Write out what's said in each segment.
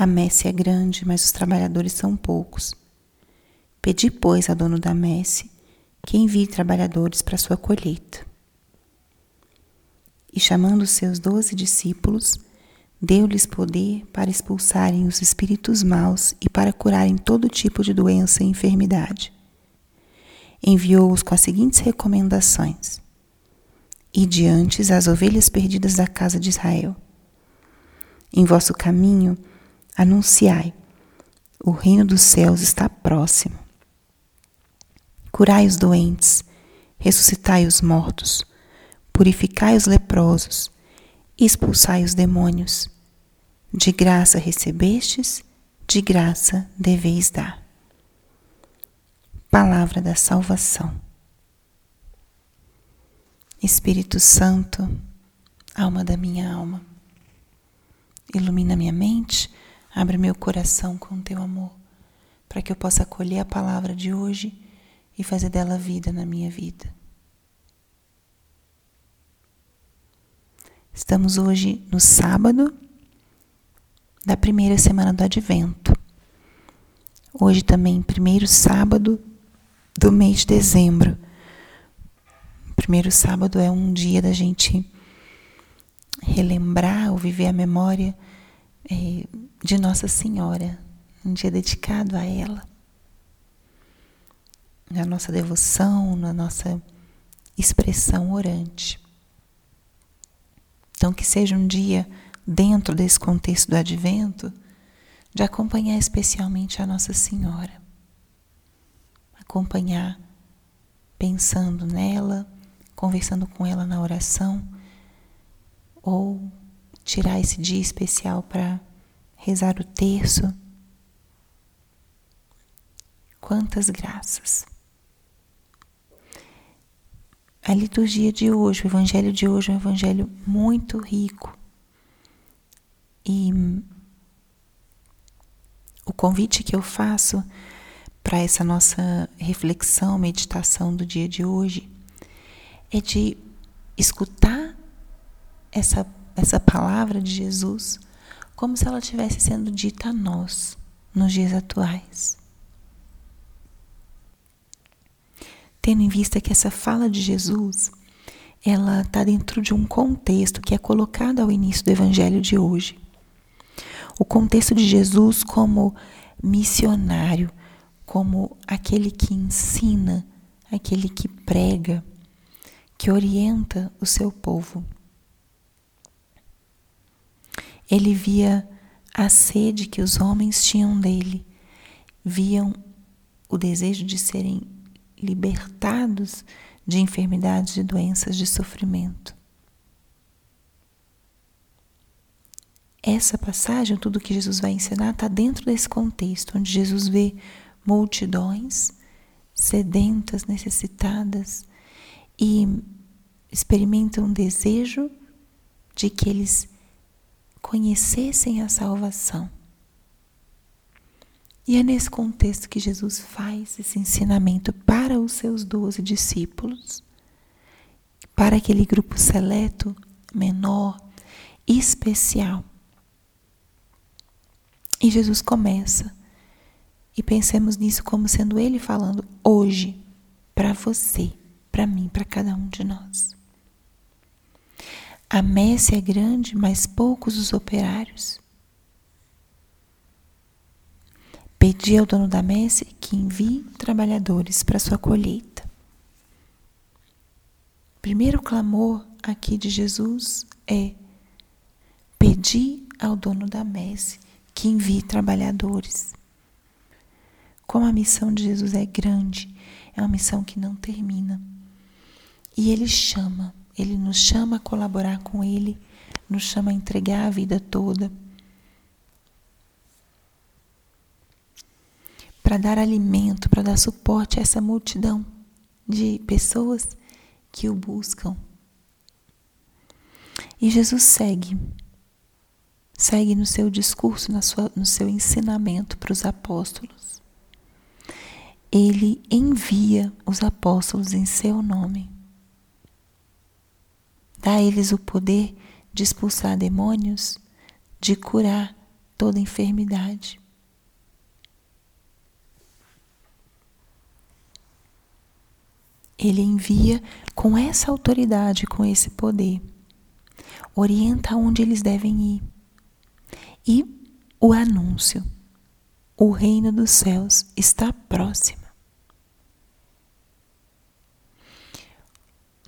A messe é grande, mas os trabalhadores são poucos. Pedi, pois, a dono da messe que envie trabalhadores para sua colheita. E chamando os seus doze discípulos, deu-lhes poder para expulsarem os espíritos maus e para curarem todo tipo de doença e enfermidade. Enviou-os com as seguintes recomendações: E diante as ovelhas perdidas da casa de Israel. Em vosso caminho, anunciai: o reino dos céus está próximo. Curai os doentes, ressuscitai os mortos, purificai os leprosos, expulsai os demônios. De graça recebestes, de graça deveis dar. Palavra da salvação. Espírito Santo, alma da minha alma, ilumina minha mente, abre meu coração com teu amor, para que eu possa acolher a palavra de hoje e fazer dela vida na minha vida. Estamos hoje no sábado da primeira semana do Advento. Hoje também, primeiro sábado do mês de dezembro. Primeiro sábado é um dia da gente relembrar ou viver a memória é, de Nossa Senhora, um dia dedicado a ela na nossa devoção, na nossa expressão orante. Então, que seja um dia, dentro desse contexto do advento, de acompanhar especialmente a Nossa Senhora. Acompanhar pensando nela, conversando com ela na oração, ou tirar esse dia especial para rezar o terço. Quantas graças! A liturgia de hoje, o evangelho de hoje é um evangelho muito rico. E o convite que eu faço para essa nossa reflexão, meditação do dia de hoje é de escutar essa, essa palavra de Jesus como se ela estivesse sendo dita a nós nos dias atuais. tendo em vista que essa fala de Jesus ela está dentro de um contexto que é colocado ao início do Evangelho de hoje. O contexto de Jesus como missionário, como aquele que ensina, aquele que prega, que orienta o seu povo. Ele via a sede que os homens tinham dele, viam o desejo de serem libertados de enfermidades, de doenças, de sofrimento. Essa passagem, tudo que Jesus vai ensinar, está dentro desse contexto, onde Jesus vê multidões sedentas, necessitadas e experimenta um desejo de que eles conhecessem a salvação. E é nesse contexto que Jesus faz esse ensinamento para os seus doze discípulos, para aquele grupo seleto, menor, especial. E Jesus começa, e pensemos nisso como sendo Ele falando hoje, para você, para mim, para cada um de nós. A messe é grande, mas poucos os operários. Pedi ao dono da messe que envie trabalhadores para sua colheita. Primeiro clamor aqui de Jesus é: Pedi ao dono da messe que envie trabalhadores. Como a missão de Jesus é grande, é uma missão que não termina. E ele chama, ele nos chama a colaborar com ele, nos chama a entregar a vida toda para dar alimento, para dar suporte a essa multidão de pessoas que o buscam. E Jesus segue, segue no seu discurso, na sua, no seu ensinamento para os apóstolos. Ele envia os apóstolos em seu nome. Dá a eles o poder de expulsar demônios, de curar toda enfermidade. Ele envia com essa autoridade, com esse poder. Orienta onde eles devem ir. E o anúncio: o reino dos céus está próximo.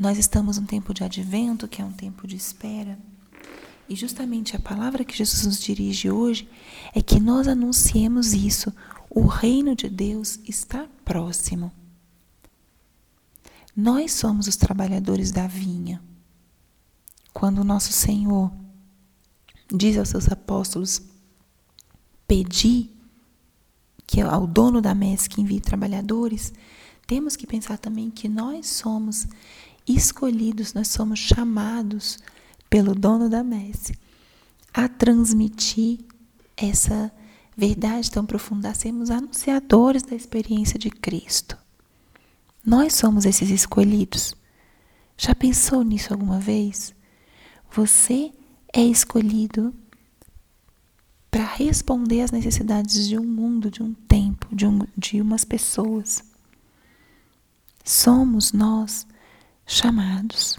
Nós estamos num tempo de advento, que é um tempo de espera. E justamente a palavra que Jesus nos dirige hoje é que nós anunciemos isso. O reino de Deus está próximo. Nós somos os trabalhadores da vinha. Quando o nosso Senhor diz aos seus apóstolos: Pedi que ao dono da messe que envie trabalhadores, temos que pensar também que nós somos escolhidos, nós somos chamados pelo dono da messe a transmitir essa verdade tão profunda, a sermos anunciadores da experiência de Cristo. Nós somos esses escolhidos. Já pensou nisso alguma vez? Você é escolhido para responder às necessidades de um mundo, de um tempo, de, um, de umas pessoas. Somos nós chamados.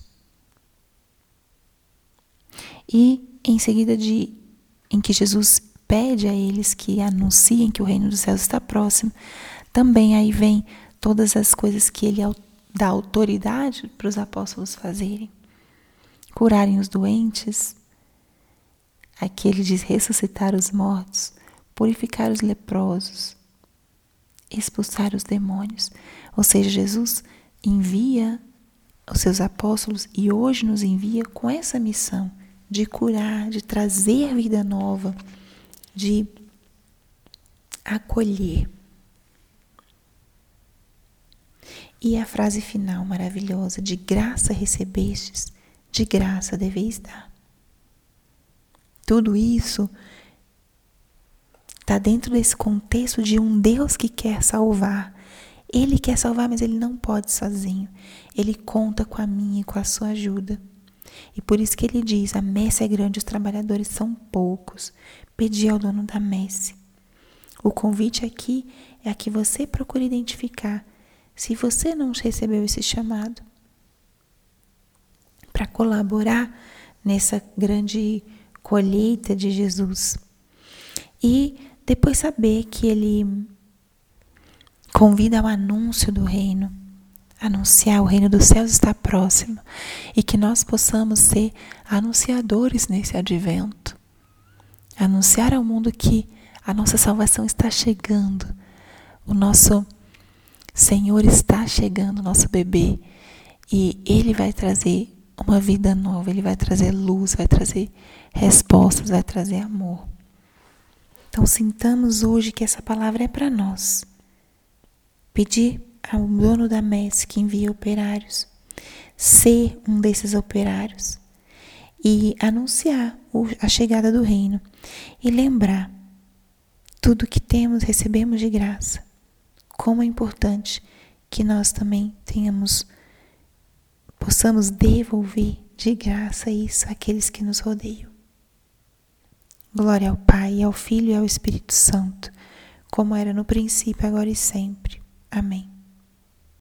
E em seguida de em que Jesus pede a eles que anunciem que o reino dos céus está próximo, também aí vem todas as coisas que ele dá autoridade para os apóstolos fazerem. Curarem os doentes, aqui ele diz ressuscitar os mortos, purificar os leprosos, expulsar os demônios. Ou seja, Jesus envia os seus apóstolos e hoje nos envia com essa missão de curar, de trazer vida nova, de acolher. E a frase final maravilhosa: de graça recebestes, de graça deveis dar. Tudo isso está dentro desse contexto de um Deus que quer salvar. Ele quer salvar, mas ele não pode sozinho. Ele conta com a minha e com a sua ajuda. E por isso que ele diz: a messe é grande, os trabalhadores são poucos. Pedi ao dono da messe. O convite aqui é a que você procure identificar se você não recebeu esse chamado para colaborar nessa grande colheita de Jesus. E depois saber que ele convida ao anúncio do reino, anunciar o reino dos céus está próximo e que nós possamos ser anunciadores nesse advento. Anunciar ao mundo que a nossa salvação está chegando. O nosso Senhor está chegando, nosso bebê, e Ele vai trazer uma vida nova, Ele vai trazer luz, vai trazer respostas, vai trazer amor. Então, sintamos hoje que essa palavra é para nós. Pedir ao dono da messe que envia operários, ser um desses operários e anunciar a chegada do reino e lembrar tudo que temos recebemos de graça como é importante que nós também tenhamos, possamos devolver de graça isso àqueles que nos rodeiam. Glória ao Pai, ao Filho e ao Espírito Santo, como era no princípio, agora e sempre. Amém.